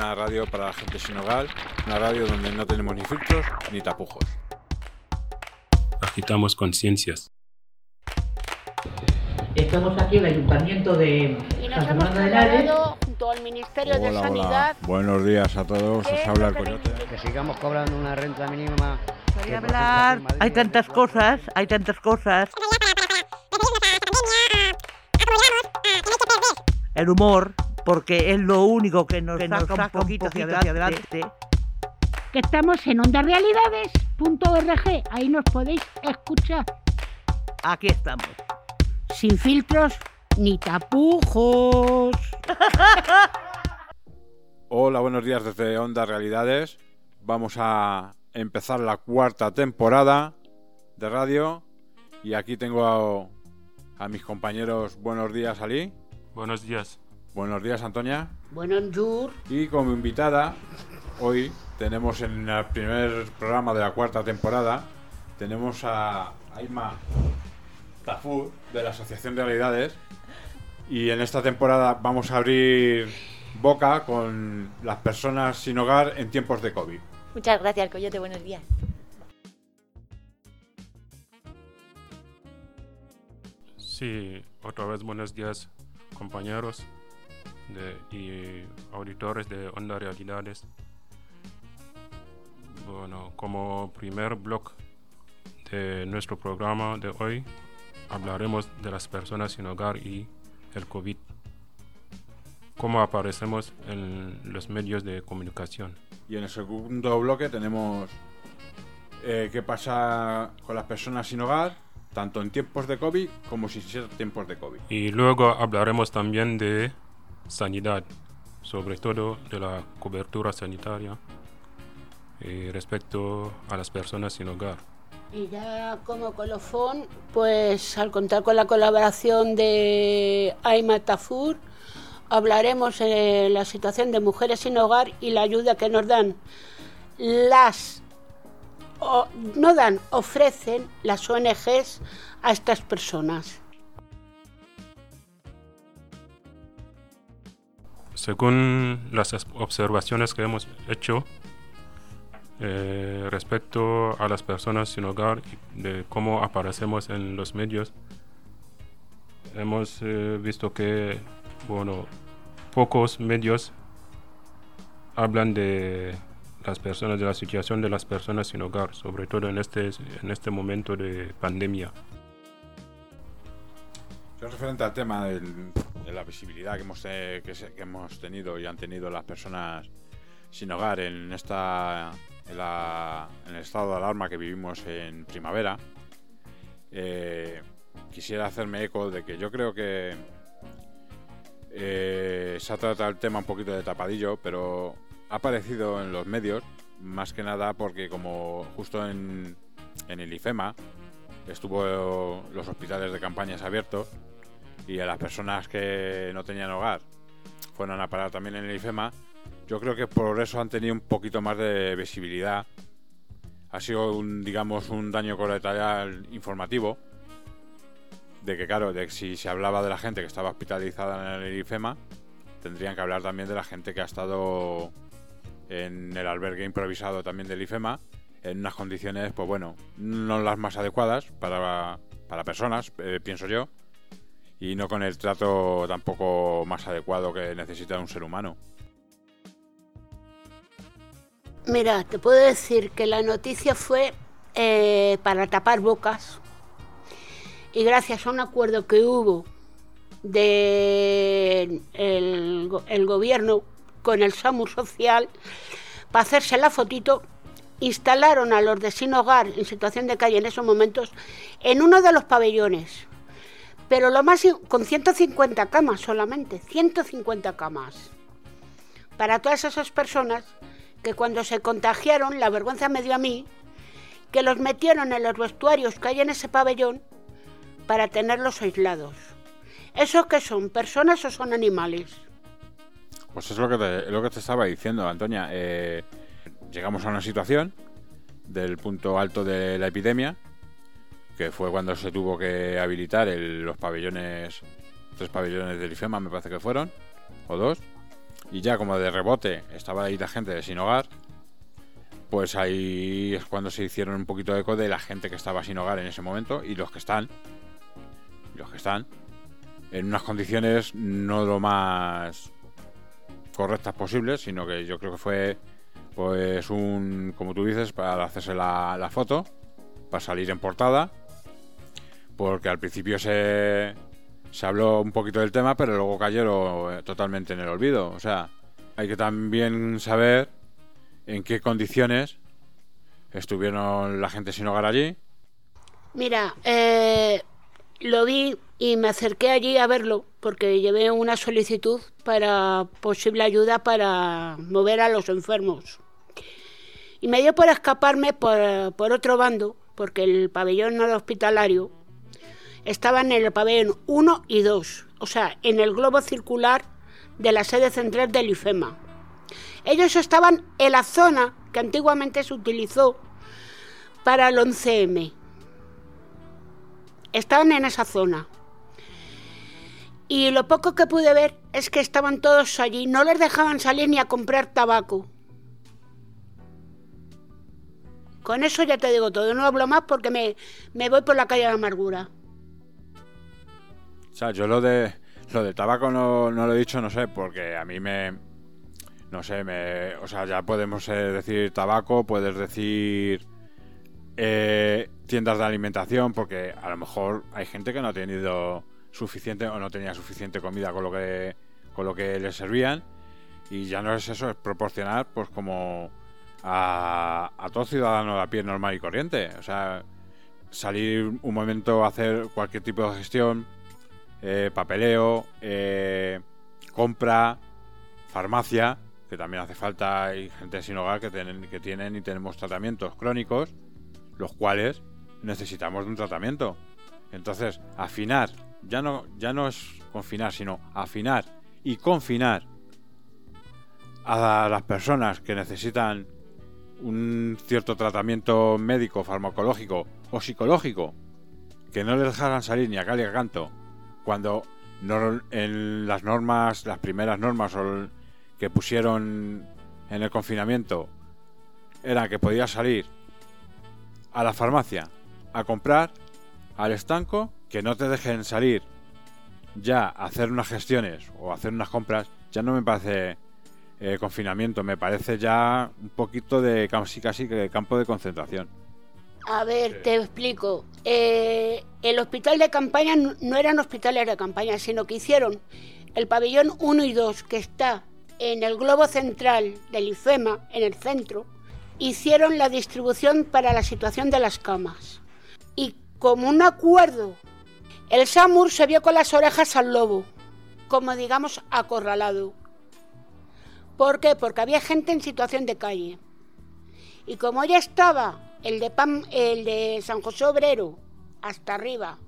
una radio para la gente sin hogar, una radio donde no tenemos ni filtros ni tapujos. Agitamos conciencias. Estamos aquí en el Ayuntamiento de Y nos San hemos de junto al Ministerio de Hola, Sanidad. hola. Buenos días a todos. ¿Qué Os es habla el que coyote. que sigamos cobrando una renta mínima. Voy que, a por ejemplo, hablar, hay tantas cosas, hay tantas cosas. El humor, porque es lo único que nos, saca, un poquito hacia adelante. que estamos en ondarealidades.org. Ahí nos podéis escuchar Aquí estamos. sin filtros ni tapujos. Hola, buenos días desde Onda Realidades. Vamos a empezar la cuarta temporada de radio. Y aquí tengo a, a mis compañeros. Buenos días, Ali. Buenos días. Buenos días, Antonia. Bueno, Yur, Y como invitada, hoy tenemos en el primer programa de la cuarta temporada, tenemos a Aima Tafur de la Asociación de Realidades. Y en esta temporada vamos a abrir boca con las personas sin hogar en tiempos de COVID. Muchas gracias, Coyote. Buenos días. Sí, otra vez buenos días, compañeros de- y auditores de Onda Realidades. Bueno, como primer blog de nuestro programa de hoy, hablaremos de las personas sin hogar y el COVID. Cómo aparecemos en los medios de comunicación. Y en el segundo bloque tenemos eh, qué pasa con las personas sin hogar, tanto en tiempos de COVID como sin ser tiempos de COVID. Y luego hablaremos también de sanidad, sobre todo de la cobertura sanitaria eh, respecto a las personas sin hogar. y ya como colofón, pues al contar con la colaboración de Aima Tafur, hablaremos de la situación de mujeres sin hogar y la ayuda que nos dan las o- no dan, ofrecen las ONGs a estas personas. Según las es- observaciones que hemos hecho eh, respecto a las personas sin hogar y de cómo aparecemos en los medios, hemos eh, visto que, bueno, pocos medios hablan de las personas, de la situación de las personas sin hogar, sobre todo en este, en este momento de pandemia. Yo referente al tema del- la visibilidad que hemos, eh, que hemos tenido y han tenido las personas sin hogar en esta en, la- en el estado de alarma que vivimos en primavera, eh, quisiera hacerme eco de que yo creo que eh, se ha tratado el tema un poquito de tapadillo, pero ha aparecido en los medios más que nada porque como justo en, en el IFEMA estuvo los hospitales de campañas abiertos y a las personas que no tenían hogar fueron a parar también en el IFEMA, yo creo que por eso han tenido un poquito más de visibilidad. Ha sido un, digamos, un daño colateral informativo. De que, claro, de que si se hablaba de la gente que estaba hospitalizada en el IFEMA, tendrían que hablar también de la gente que ha estado en el albergue improvisado también del IFEMA, en unas condiciones, pues bueno, no las más adecuadas para, para personas, eh, pienso yo, y no con el trato tampoco más adecuado que necesita un ser humano. Mira, te puedo decir que la noticia fue eh, para tapar bocas y gracias a un acuerdo que hubo de el, go- el gobierno con el SAMU social para hacerse la fotito instalaron a los de sin hogar en situación de calle en esos momentos en uno de los pabellones pero lo más con 150 camas solamente 150 camas para todas esas personas que cuando se contagiaron, la vergüenza me dio a mí, que los metieron en los vestuarios que hay en ese pabellón para tenerlos aislados. ¿Esos qué son? ¿Personas o son animales? Pues es lo que te, lo que te estaba diciendo, Antonia. Eh, llegamos a una situación del punto alto de la epidemia, que fue cuando se tuvo que habilitar los pabellones, tres pabellones del IFEMA, me parece que fueron, o dos, y ya como de rebote estaba ahí la gente de sin hogar, pues ahí es cuando se hicieron un poquito eco de la gente que estaba sin hogar en ese momento y los que están, los que están, en unas condiciones no lo más correctas posibles, sino que yo creo que fue pues un, como tú dices, para hacerse la foto, para salir en portada, porque al principio se, se habló un poquito del tema, pero luego cayeron eh, totalmente en el olvido. O sea, hay que también saber en qué condiciones estuvieron la gente sin hogar allí. Mira, eh, lo vi y me acerqué allí a verlo porque llevé una solicitud para posible ayuda para mover a los enfermos. Y me dio por escaparme por, por otro bando, porque el pabellón no hospitalario estaban en el pabellón 1 y 2, o sea, en el globo circular de la sede central del IFEMA. Ellos estaban en la zona que antiguamente se utilizó para el 11M. Estaban en esa zona. Y lo poco que pude ver es que estaban todos allí, no les dejaban salir ni a comprar tabaco. Con eso ya te digo todo, no hablo más porque me, me voy por la calle de la amargura. O sea, yo lo de lo de tabaco no, no lo he dicho, no sé, porque a mí me no sé, me, o sea, ya podemos eh, decir tabaco, puedes decir eh, tiendas de alimentación, porque a lo mejor hay gente que no ha tenido suficiente o no tenía suficiente comida con lo que con lo que les servían y ya no es eso, es proporcionar pues como a, a todo ciudadano de a pie normal y corriente, o sea, salir un momento a hacer cualquier tipo de gestión eh, papeleo, eh, compra, farmacia, que también hace falta, hay gente sin hogar que tienen, que tienen y tenemos tratamientos crónicos, los cuales necesitamos de un tratamiento. Entonces, afinar, ya no, ya no es confinar, sino afinar y confinar a las personas que necesitan un cierto tratamiento médico, farmacológico o psicológico, que no les dejaran salir ni a cal y a canto cuando en las normas, las primeras normas que pusieron en el confinamiento, era que podías salir a la farmacia a comprar al estanco, que no te dejen salir ya a hacer unas gestiones o hacer unas compras, ya no me parece eh, confinamiento, me parece ya un poquito de casi casi de campo de concentración. A ver, te explico. Eh, el hospital de campaña no eran hospitales de campaña, sino que hicieron el pabellón 1 y 2, que está en el globo central del IFEMA, en el centro, hicieron la distribución para la situación de las camas. Y como un acuerdo, el SAMUR se vio con las orejas al lobo, como digamos acorralado. ¿Por qué? Porque había gente en situación de calle. Y como ya estaba el de, el de San José Obrero hasta arriba,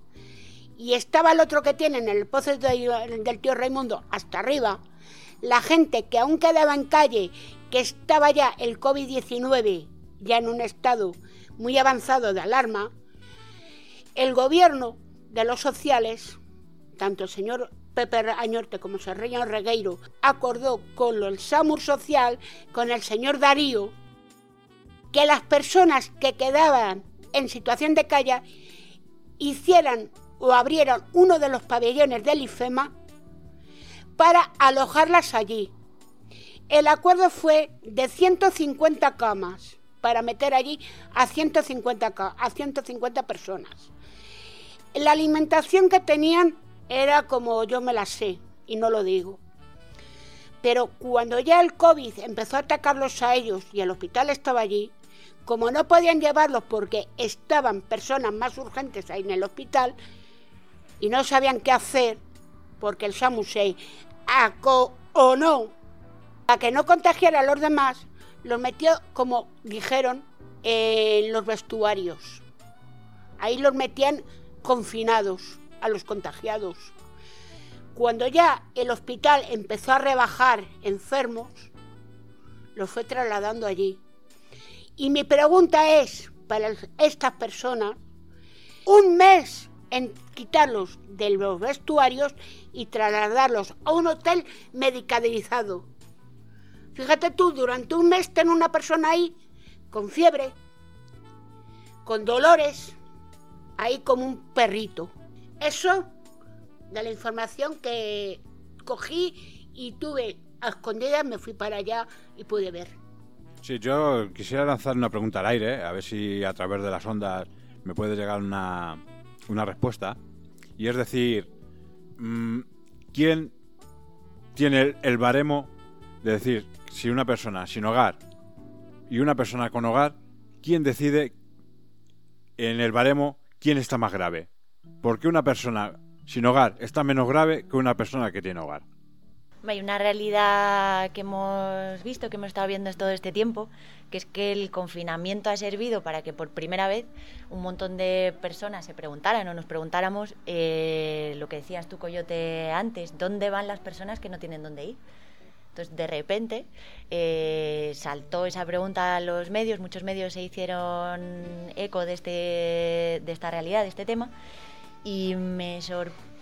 y estaba el otro que tienen, el pozo del tío Raimundo, hasta arriba, la gente que aún quedaba en calle, que estaba ya el COVID-19, ya en un estado muy avanzado de alarma, el gobierno de los sociales, tanto el señor Pepe Añorte como el señor Regueiro, acordó con el SAMUR social, con el señor Darío, que las personas que quedaban en situación de calle hicieran o abrieran uno de los pabellones del IFEMA para alojarlas allí. El acuerdo fue de 150 camas para meter allí a 150, a 150 personas. La alimentación que tenían era como yo me la sé y no lo digo. Pero cuando ya el COVID empezó a atacarlos a ellos y el hospital estaba allí, como no podían llevarlos porque estaban personas más urgentes ahí en el hospital y no sabían qué hacer, porque el SAMUSEI aco o no, para que no contagiara a los demás, los metió, como dijeron, en los vestuarios. Ahí los metían confinados a los contagiados. Cuando ya el hospital empezó a rebajar enfermos, los fue trasladando allí. Y mi pregunta es, para estas personas, un mes en quitarlos de los vestuarios y trasladarlos a un hotel medicalizado. Fíjate tú, durante un mes ten una persona ahí con fiebre, con dolores, ahí como un perrito. Eso de la información que cogí y tuve a escondidas, me fui para allá y pude ver. Sí, yo quisiera lanzar una pregunta al aire, a ver si a través de las ondas me puede llegar una, una respuesta. Y es decir, mm, ¿quién tiene el, baremo de decir si una persona sin hogar y una persona con hogar, quién decide en el baremo quién está más grave? ¿Por qué una persona sin hogar está menos grave que una persona que tiene hogar? Hay una realidad que hemos visto, que hemos estado viendo todo este tiempo, que es que el confinamiento ha servido para que por primera vez un montón de personas se preguntaran o nos preguntáramos eh, lo que decías tú, Coyote, antes, ¿dónde van las personas que no tienen dónde ir? Entonces, de repente, eh, saltó esa pregunta a los medios, muchos medios se hicieron eco de, este, de esta realidad, de este tema, y me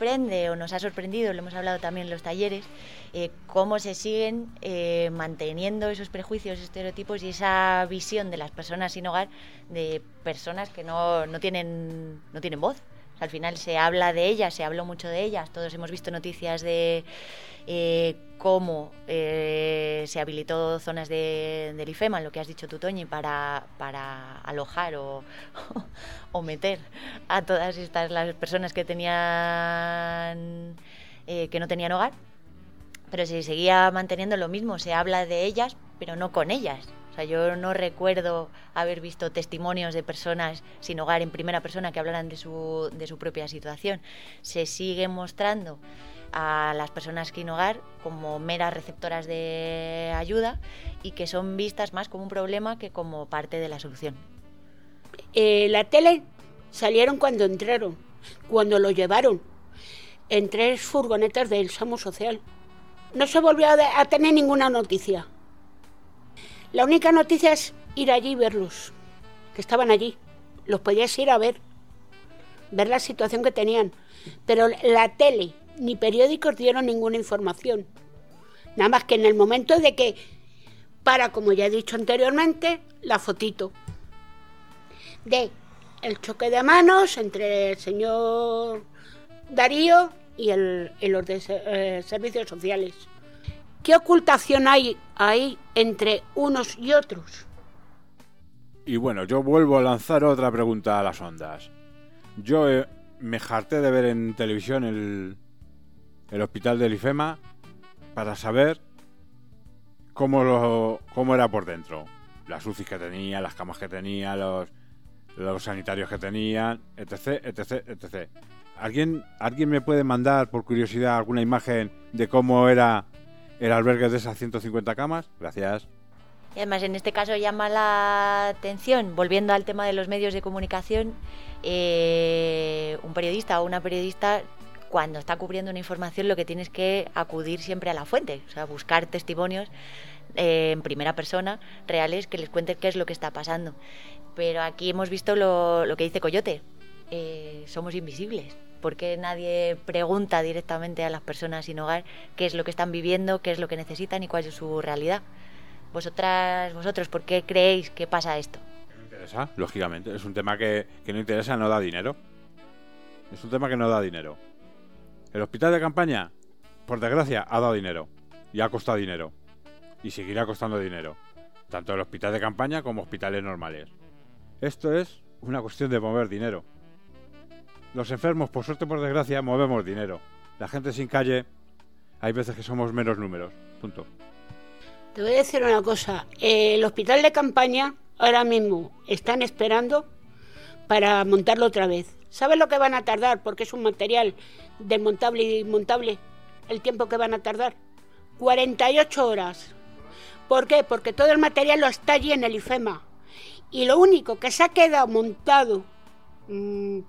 sorprende, o nos ha sorprendido, lo hemos hablado también en los talleres, eh, cómo se siguen eh, manteniendo esos prejuicios, estereotipos y esa visión de las personas sin hogar de personas que no, no tienen, no tienen voz. Al final se habla de ellas, se habló mucho de ellas, todos hemos visto noticias de eh, cómo eh, se habilitó zonas de, del IFEMA, lo que has dicho tú, Toñi, para, para alojar o, o meter a todas estas las personas que tenían eh, que no tenían hogar, pero se seguía manteniendo lo mismo, se habla de ellas, pero no con ellas. Yo no recuerdo haber visto testimonios de personas sin hogar en primera persona que hablaran de su, de su propia situación. Se sigue mostrando a las personas sin hogar como meras receptoras de ayuda y que son vistas más como un problema que como parte de la solución. Eh, la tele salieron cuando entraron, cuando lo llevaron, en tres furgonetas del SAMU Social. No se volvió a tener ninguna noticia. La única noticia es ir allí y verlos, que estaban allí. Los podías ir a ver, ver la situación que tenían. Pero la tele ni periódicos dieron ninguna información. Nada más que en el momento de que, para, como ya he dicho anteriormente, la fotito de el choque de manos entre el señor Darío y el, y los de eh, servicios sociales. ¿Qué ocultación hay ahí entre unos y otros? Y bueno, yo vuelvo a lanzar otra pregunta a las ondas. Yo eh, me harté de ver en televisión el, el hospital del IFEMA para saber cómo, lo, cómo era por dentro. Las UCIs que tenía, las camas que tenía, los, los sanitarios que tenían, etc, etc, etc. ¿Alguien, ¿Alguien me puede mandar, por curiosidad, alguna imagen de cómo era el albergue de esas 150 camas? Gracias. Y además, en este caso llama la atención, volviendo al tema de los medios de comunicación, eh, un periodista o una periodista, cuando está cubriendo una información, lo que tiene es que acudir siempre a la fuente, o sea, buscar testimonios eh, en primera persona reales que les cuenten qué es lo que está pasando. Pero aquí hemos visto lo, que dice Coyote, eh, somos invisibles. Porque nadie pregunta directamente a las personas sin hogar qué es lo que están viviendo, qué es lo que necesitan y cuál es su realidad? Vosotras, vosotros, ¿por qué creéis que pasa esto? No interesa, lógicamente. Es un tema que, que no interesa, no da dinero. Es un tema que no da dinero. El hospital de campaña, por desgracia, ha dado dinero. Y ha costado dinero. Y seguirá costando dinero. Tanto el hospital de campaña como hospitales normales. Esto es una cuestión de mover dinero. Los enfermos, por suerte, por desgracia, movemos dinero. La gente sin calle, hay veces que somos menos números. Punto. Te voy a decir una cosa. eh, el hospital de campaña ahora mismo están esperando para montarlo otra vez. ¿Sabes lo que van a tardar? Porque es un material desmontable y desmontable. El tiempo que van a tardar. 48 horas. ¿Por qué? Porque todo el material lo está allí en el IFEMA. Y lo único que se ha quedado montado,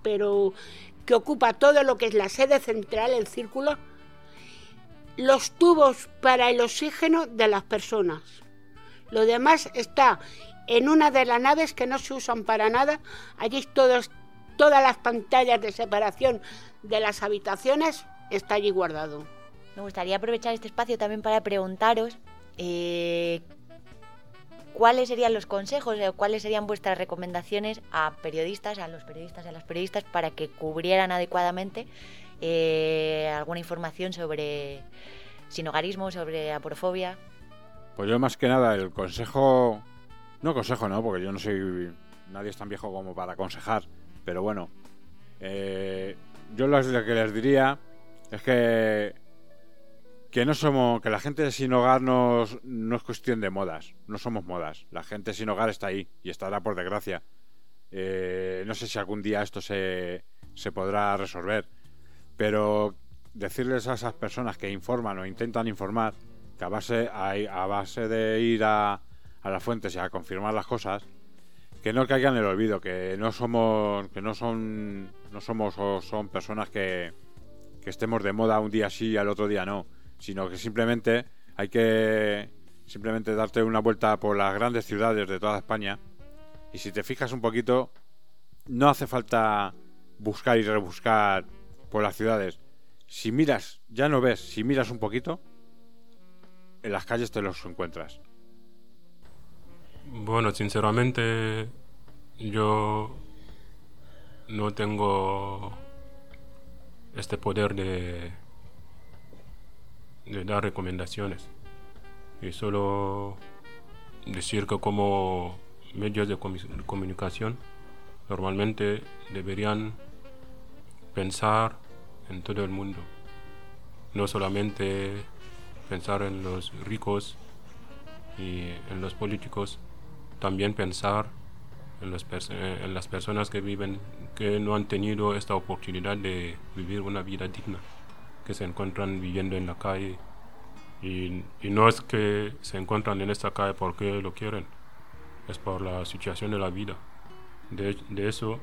pero que ocupa todo lo que es la sede central, el círculo, los tubos para el oxígeno de las personas. Lo demás está en una de las naves que no se usan para nada. Allí todos, todas las pantallas de separación de las habitaciones está allí guardado. Me gustaría aprovechar este espacio también para preguntaros eh, ¿cuáles serían los consejos o cuáles serían vuestras recomendaciones a periodistas, a los periodistas y a las periodistas para que cubrieran adecuadamente eh, alguna información sobre sinogarismo, sobre aporofobia? Pues yo más que nada el consejo, no consejo no, porque yo no soy, nadie es tan viejo como para aconsejar, pero bueno, eh, yo lo que les diría es que que no somos que la gente sin hogar no, no, es cuestión de modas no somos modas. La gente sin hogar está ahí y estará por desgracia. Eh, no sé si algún día esto se, se podrá resolver pero decirles a esas personas que informan o intentan informar que a base a, base de ir a, a las fuentes y a confirmar las cosas que no caigan en el olvido que no somos que no son no somos o son personas que que estemos de moda un día sí y al otro día no sino que simplemente hay que simplemente darte una vuelta por las grandes ciudades de toda España y si te fijas un poquito, no hace falta buscar y rebuscar por las ciudades. Si miras, ya no ves, si miras un poquito, en las calles te los encuentras. Bueno, sinceramente, yo no tengo este poder de de dar recomendaciones. Y solo decir que como medios de comunicación normalmente deberían pensar en todo el mundo, no solamente pensar en los ricos y en los políticos, también pensar en, en las personas que viven, que no han tenido esta oportunidad de vivir una vida digna que se encuentran viviendo en la calle y, no es que se encuentran en esta calle porque lo quieren, es por la situación de la vida. De, eso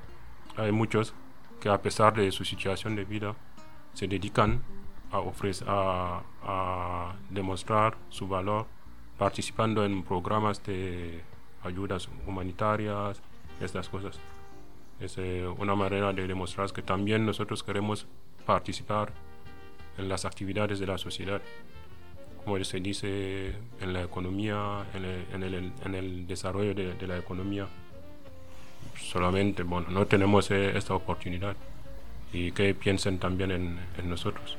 hay muchos que a pesar de su situación de vida se dedican a ofrecer, a, demostrar su valor participando en programas de ayudas humanitarias, estas cosas. Es eh, una manera de demostrar que también nosotros queremos participar en las actividades de la sociedad, como se dice en la economía, en el, en el, desarrollo de, la economía. Solamente, bueno, no tenemos eh, esta oportunidad y que piensen también en, en nosotros.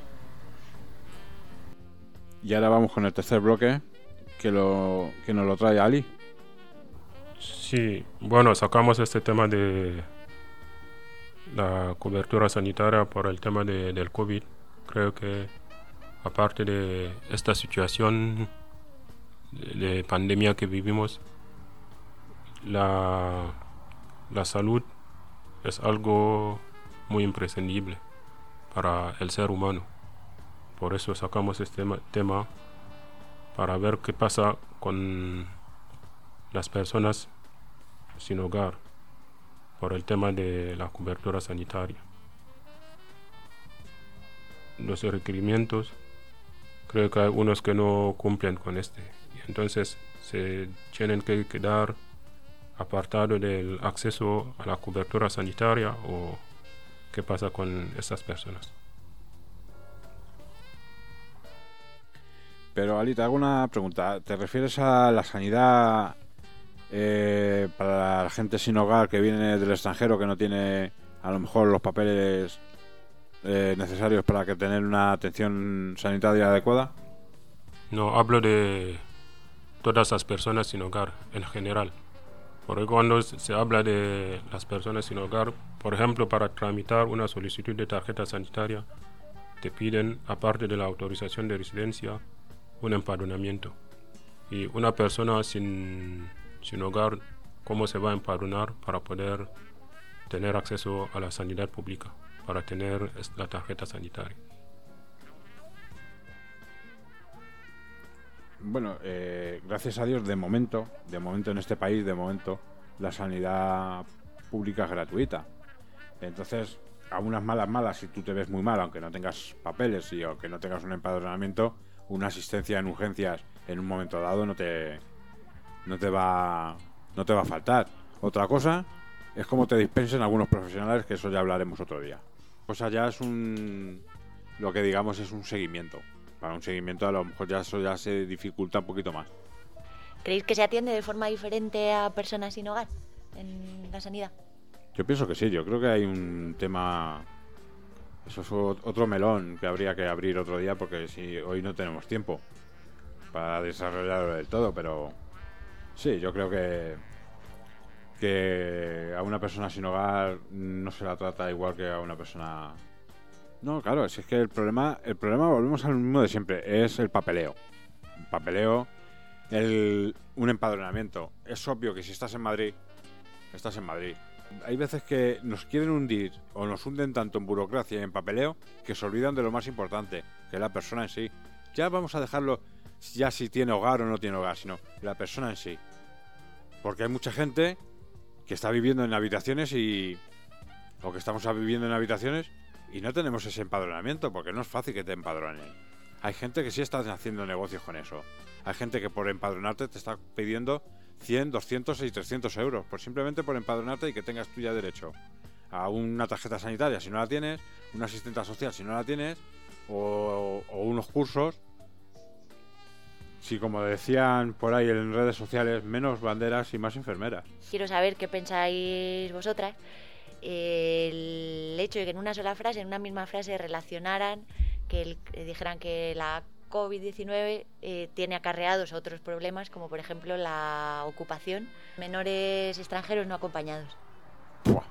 Y ahora vamos con el tercer bloque que, lo, que nos lo trae Ali. Sí, bueno, sacamos este tema de la cobertura sanitaria por el tema de, del COVID creo que aparte de esta situación de, pandemia que vivimos, la, la salud es algo muy imprescindible para el ser humano. Por eso sacamos este tema para ver qué pasa con las personas sin hogar por el tema de la cobertura sanitaria los requerimientos, creo que hay unos que no cumplen con este. Entonces se tienen que quedar apartados del acceso a la cobertura sanitaria o qué pasa con estas personas. Pero Alita, hago una pregunta. ¿Te refieres a la sanidad eh, para la gente sin hogar que viene del extranjero que no tiene a lo mejor los papeles eh, necesarios para que tener una atención sanitaria adecuada? No, hablo de todas las personas sin hogar en general. Porque cuando se habla de las personas sin hogar, por ejemplo, para tramitar una solicitud de tarjeta sanitaria, te piden, aparte de la autorización de residencia, un empadronamiento. Y una persona sin, sin hogar, ¿cómo se va a empadronar para poder tener acceso a la sanidad pública? Para tener la tarjeta sanitaria. Bueno, eh, gracias a Dios, de momento, de momento en este país, de momento, la sanidad pública es gratuita. Entonces, a unas malas malas, si tú te ves muy mal, aunque no tengas papeles y aunque no tengas un empadronamiento, una asistencia en urgencias en un momento dado no te, no te va, no te va a faltar. Otra cosa es como te dispensen algunos profesionales, que eso ya hablaremos otro día cosa ya es un. Lo que digamos es un seguimiento. Para un seguimiento, a lo mejor ya eso ya se dificulta un poquito más. ¿Creéis que se atiende de forma diferente a personas sin hogar en la sanidad? Yo pienso que sí, yo creo que hay un tema... Eso es ot- otro melón que habría que abrir otro día porque si hoy no tenemos tiempo para desarrollarlo del todo, pero sí, yo creo que que a una persona sin hogar no se la trata igual que a una persona no, claro, si es que el problema, el problema volvemos al mismo de siempre, es el papeleo. El papeleo, el, un empadronamiento. Es obvio que si estás en Madrid, estás en Madrid. Hay veces que nos quieren hundir o nos hunden tanto en burocracia y en papeleo que se olvidan de lo más importante, que es la persona en sí. Ya vamos a dejarlo ya si tiene hogar o no tiene hogar, sino la persona en sí. Porque hay mucha gente que está viviendo en habitaciones y... o que estamos viviendo en habitaciones y no tenemos ese empadronamiento porque no es fácil que te empadronen. Hay gente que sí está haciendo negocios con eso. Hay gente que por empadronarte te está pidiendo 100, 200 y 300 euros, por simplemente por empadronarte y que tengas tú ya derecho a una tarjeta sanitaria si no la tienes, una asistenta social si no la tienes, o unos cursos. Si como decían por ahí en redes sociales, menos banderas y más enfermeras. Quiero saber qué pensáis vosotras. El hecho de que en una sola frase, en una misma frase, relacionaran, que el- eh, dijeran que la COVID-19 eh, tiene acarreados otros problemas, como por ejemplo la ocupación, menores extranjeros no acompañados. Buah.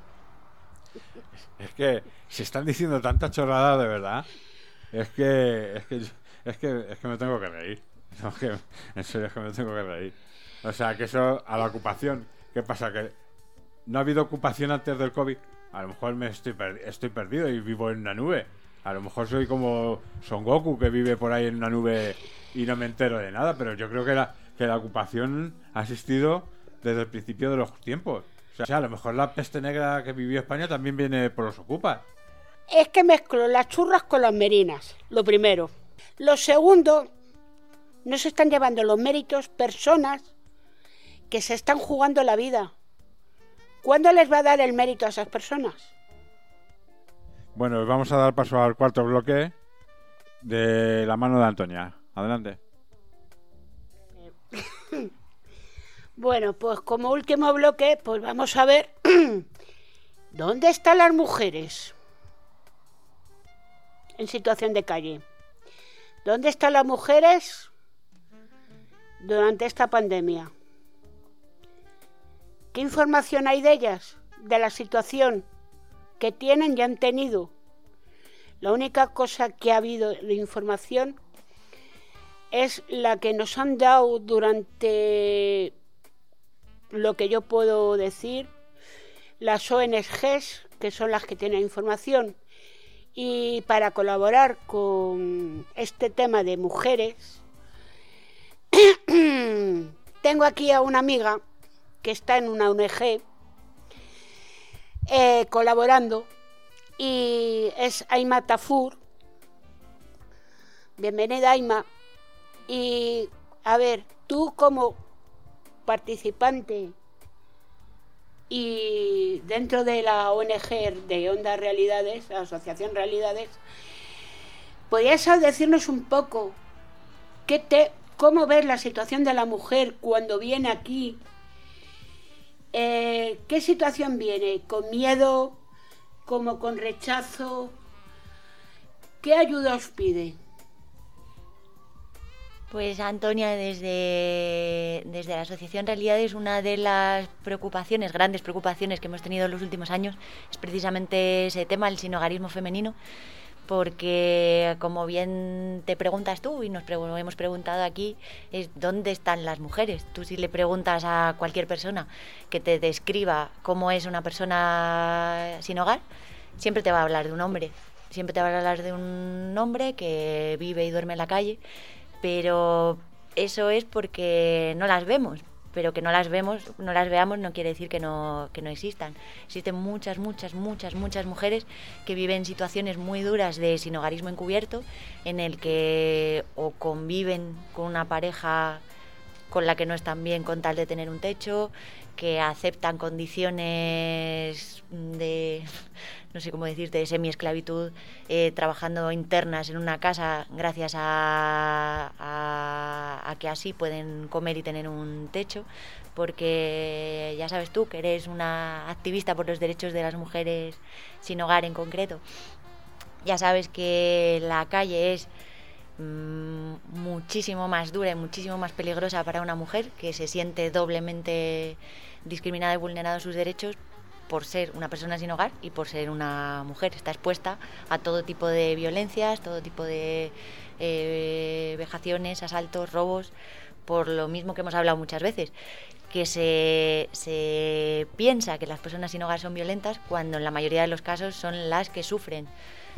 Es que se están diciendo tanta chorrada de verdad. Es que es que es que, es que me tengo que reír. No, que- en serio es que me tengo que reír. O sea, que eso a la ocupación, ¿qué pasa? Que no ha habido ocupación antes del COVID. A lo mejor me estoy per- estoy perdido y vivo en una nube. A lo mejor soy como Son Goku que vive por ahí en una nube y no me entero de nada, pero yo creo que la, que la ocupación ha existido desde el principio de los tiempos. O sea, a lo mejor la peste negra que vivió España también viene por los ocupas. Es que mezclo las churras con las merinas, lo primero. Lo segundo, no se están llevando los méritos personas que se están jugando la vida. ¿Cuándo les va a dar el mérito a esas personas? Bueno, vamos a dar paso al cuarto bloque de la mano de Antonia. Adelante. Bueno, pues como último bloque, pues vamos a ver dónde están las mujeres en situación de calle. ¿Dónde están las mujeres durante esta pandemia? ¿Qué información hay de ellas? De la situación que tienen y han tenido. La única cosa que ha habido de información es la que nos han dado durante lo que yo puedo decir, las ONGs, que son las que tienen información. Y para colaborar con este tema de mujeres, tengo aquí a una amiga que está en una ONG eh, colaborando y es Aima Tafur. Bienvenida Aima. Y a ver, tú como participante y dentro de la ONG de Onda Realidades, la Asociación Realidades, ¿podrías decirnos un poco qué te, cómo ves la situación de la mujer cuando viene aquí? Eh, ¿Qué situación viene? ¿Con miedo? ¿Como con rechazo? ¿Qué ayuda os pide? Pues Antonia, desde, desde la Asociación Realidades, una de las preocupaciones, grandes preocupaciones que hemos tenido en los últimos años es precisamente ese tema, el sinogarismo femenino, porque como bien te preguntas tú y nos pre hemos preguntado aquí, es dónde están las mujeres. Tú si le preguntas a cualquier persona que te describa cómo es una persona sin hogar, siempre te va a hablar de un hombre, siempre te va a hablar de un hombre que vive y duerme en la calle pero eso es porque no las vemos pero que no las vemos no las veamos no quiere decir que no que no existan. Existen muchas muchas muchas muchas mujeres que viven situaciones muy duras de sinogarismo encubierto en el que o conviven con una pareja con la que no están bien con tal de tener un techo, que aceptan condiciones de, no sé cómo decirte, de semi-esclavitud, eh, trabajando internas en una casa gracias a, que así pueden comer y tener un techo, porque ya sabes tú que eres una activista por los derechos de las mujeres sin hogar en concreto. Ya sabes que la calle es muchísimo más dura y muchísimo más peligrosa para una mujer que se siente doblemente discriminada y vulnerada sus derechos por ser una persona sin hogar y por ser una mujer. Está expuesta a todo tipo de violencias, todo tipo de eh, vejaciones, asaltos, robos, por lo mismo que hemos hablado muchas veces, que se, se piensa que las personas sin hogar son violentas cuando en la mayoría de los casos son las que sufren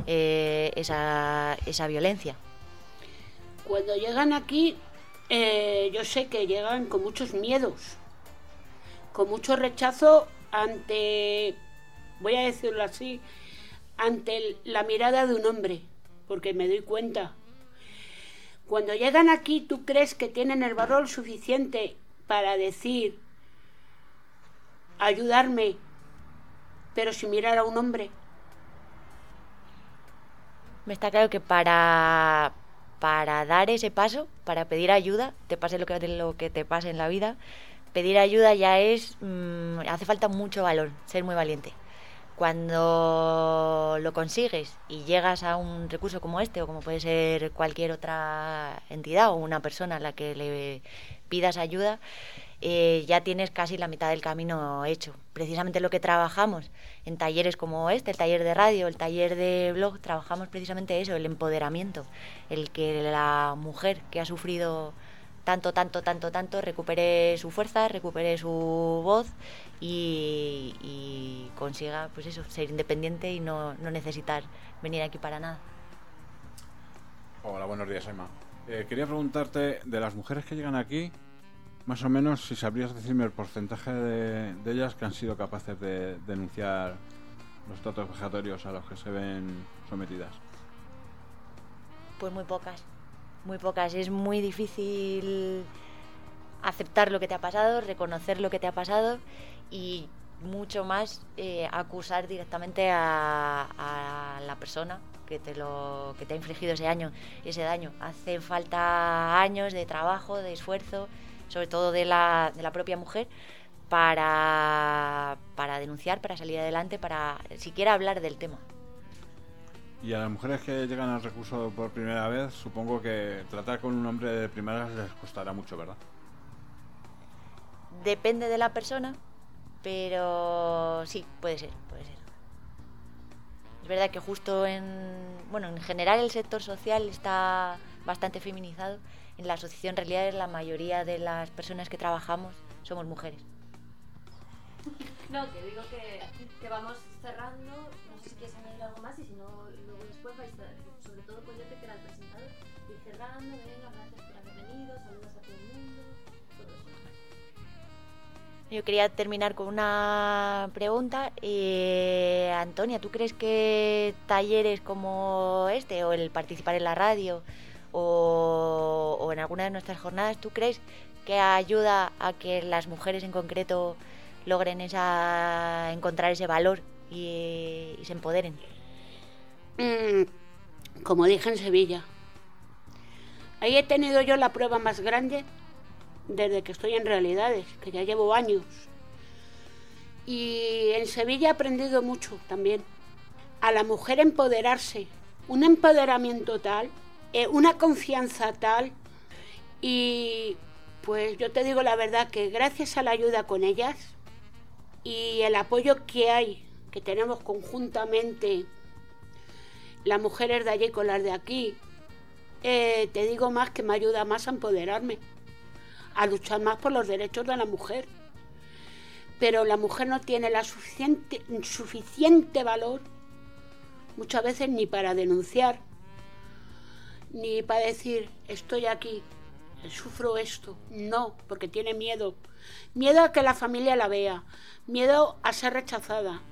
eh, esa, esa violencia. Cuando llegan aquí, eh, yo sé que llegan con muchos miedos con mucho rechazo ante, voy a decirlo así, ante la mirada de un hombre, porque me doy cuenta. Cuando llegan aquí, ¿tú crees que tienen el valor suficiente para decir, ayudarme, pero sin mirar a un hombre? Me está claro que para, para dar ese paso, para pedir ayuda, te pase lo que, te pase en la vida, pedir ayuda ya es, mm, hace falta mucho valor, ser muy valiente. Cuando lo consigues y llegas a un recurso como este, o como puede ser cualquier otra entidad o una persona a la que le pidas ayuda, eh, ya tienes casi la mitad del camino hecho. Precisamente lo que trabajamos en talleres como este, el taller de radio, el taller de blog, trabajamos precisamente eso, el empoderamiento, el que la mujer que ha sufrido tanto, tanto, tanto, tanto, recupere su fuerza, recupere su voz y, consiga, pues eso, ser independiente y no, necesitar venir aquí para nada. Hola, buenos días, Emma. Eh, quería preguntarte, de las mujeres que llegan aquí, más o menos, si sabrías decirme el porcentaje de, ellas que han sido capaces de denunciar los tratos vejatorios a los que se ven sometidas. Pues muy pocas muy pocas. Es muy difícil aceptar lo que te ha pasado, reconocer lo que te ha pasado y mucho más eh, acusar directamente a, la persona que te lo que te ha infligido ese año ese daño hace falta años de trabajo de esfuerzo sobre todo de la, de la propia mujer para, para denunciar para salir adelante para siquiera hablar del tema y a las mujeres que llegan al recurso por primera vez, supongo que tratar con un hombre de primera les costará mucho, ¿verdad? Depende de la persona, pero sí, puede ser, puede ser. Es verdad que justo en, bueno, en general el sector social está bastante feminizado. En la asociación en realidad la mayoría de las personas que trabajamos somos mujeres. No, que digo que, que vamos cerrando. No sé si quieres añadir algo más y si no sobre todo con Yote que era el presentador, ir cerrando, venga, gracias por haber venido, saludos a todo el mundo, todo eso. Yo quería terminar con una pregunta. Eh, Antonia, ¿tú crees que talleres como este o el participar en la radio o, en alguna de nuestras jornadas, ¿tú crees que ayuda a que las mujeres en concreto logren esa, encontrar ese valor y, y se empoderen? Mm, como dije en Sevilla. Ahí he tenido yo la prueba más grande desde que estoy en realidades, que ya llevo años. Y en Sevilla he aprendido mucho también. A la mujer empoderarse, un empoderamiento tal, eh, una confianza tal. Y pues yo te digo la verdad que gracias a la ayuda con ellas y el apoyo que hay, que tenemos conjuntamente las mujeres de allí con las de aquí, eh, te digo más que me ayuda más a empoderarme, a luchar más por los derechos de la mujer. Pero la mujer no tiene la suficiente, suficiente valor muchas veces ni para denunciar, ni para decir estoy aquí, sufro esto. No, porque tiene miedo. Miedo a que la familia la vea, miedo a ser rechazada,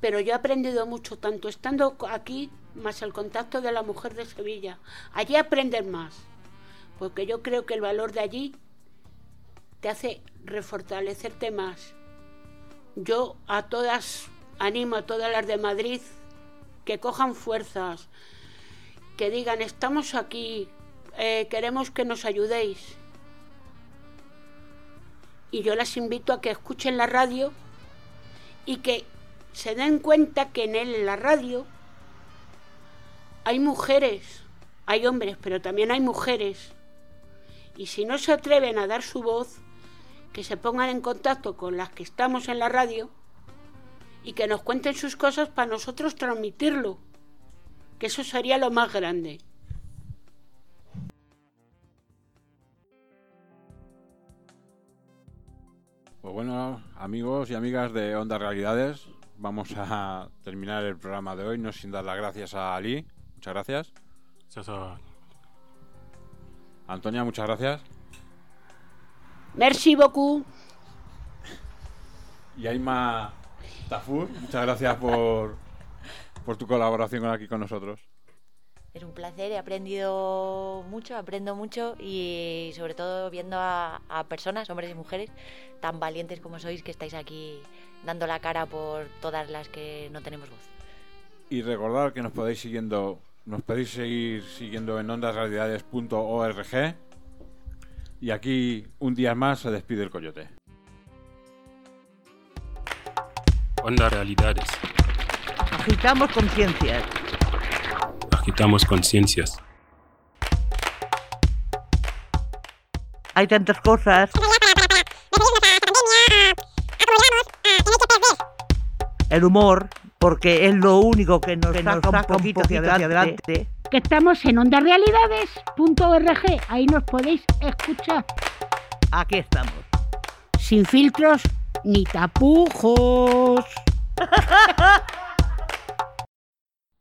pero yo he aprendido mucho, tanto estando aquí, más el contacto de la mujer de Sevilla. Allí aprender más, porque yo creo que el valor de allí te hace refortalecerte más. Yo a todas, animo a todas las de Madrid que cojan fuerzas, que digan, estamos aquí, eh, queremos que nos ayudéis. Y yo las invito a que escuchen la radio y que se den cuenta que en él, en la radio, hay mujeres, hay hombres, pero también hay mujeres. Y si no se atreven a dar su voz, que se pongan en contacto con las que estamos en la radio y que nos cuenten sus cosas para nosotros transmitirlo, que eso sería lo más grande. Pues bueno, amigos y amigas de Onda Realidades, vamos a terminar el programa de hoy, no sin dar las gracias a Ali. Muchas gracias. Antonia, muchas gracias. Merci beaucoup. Y Aima Tafur, muchas gracias por, por tu colaboración aquí con nosotros. Es un placer, he aprendido mucho, aprendo mucho y sobre todo viendo a, a personas, hombres y mujeres, tan valientes como sois que estáis aquí dando la cara por todas las que no tenemos voz. Y recordad que nos podéis siguiendo, nos podéis seguir siguiendo en ondasrealidades.org. Y aquí un día más se despide el coyote. Onda Realidades. Agitamos conciencias. Agitamos conciencias. Hay tantas cosas. El humor, porque es lo único que nos, saca, un poquito hacia adelante. Que estamos en ondarealidades.org. Ahí nos podéis escuchar. Aquí estamos. Sin filtros ni tapujos.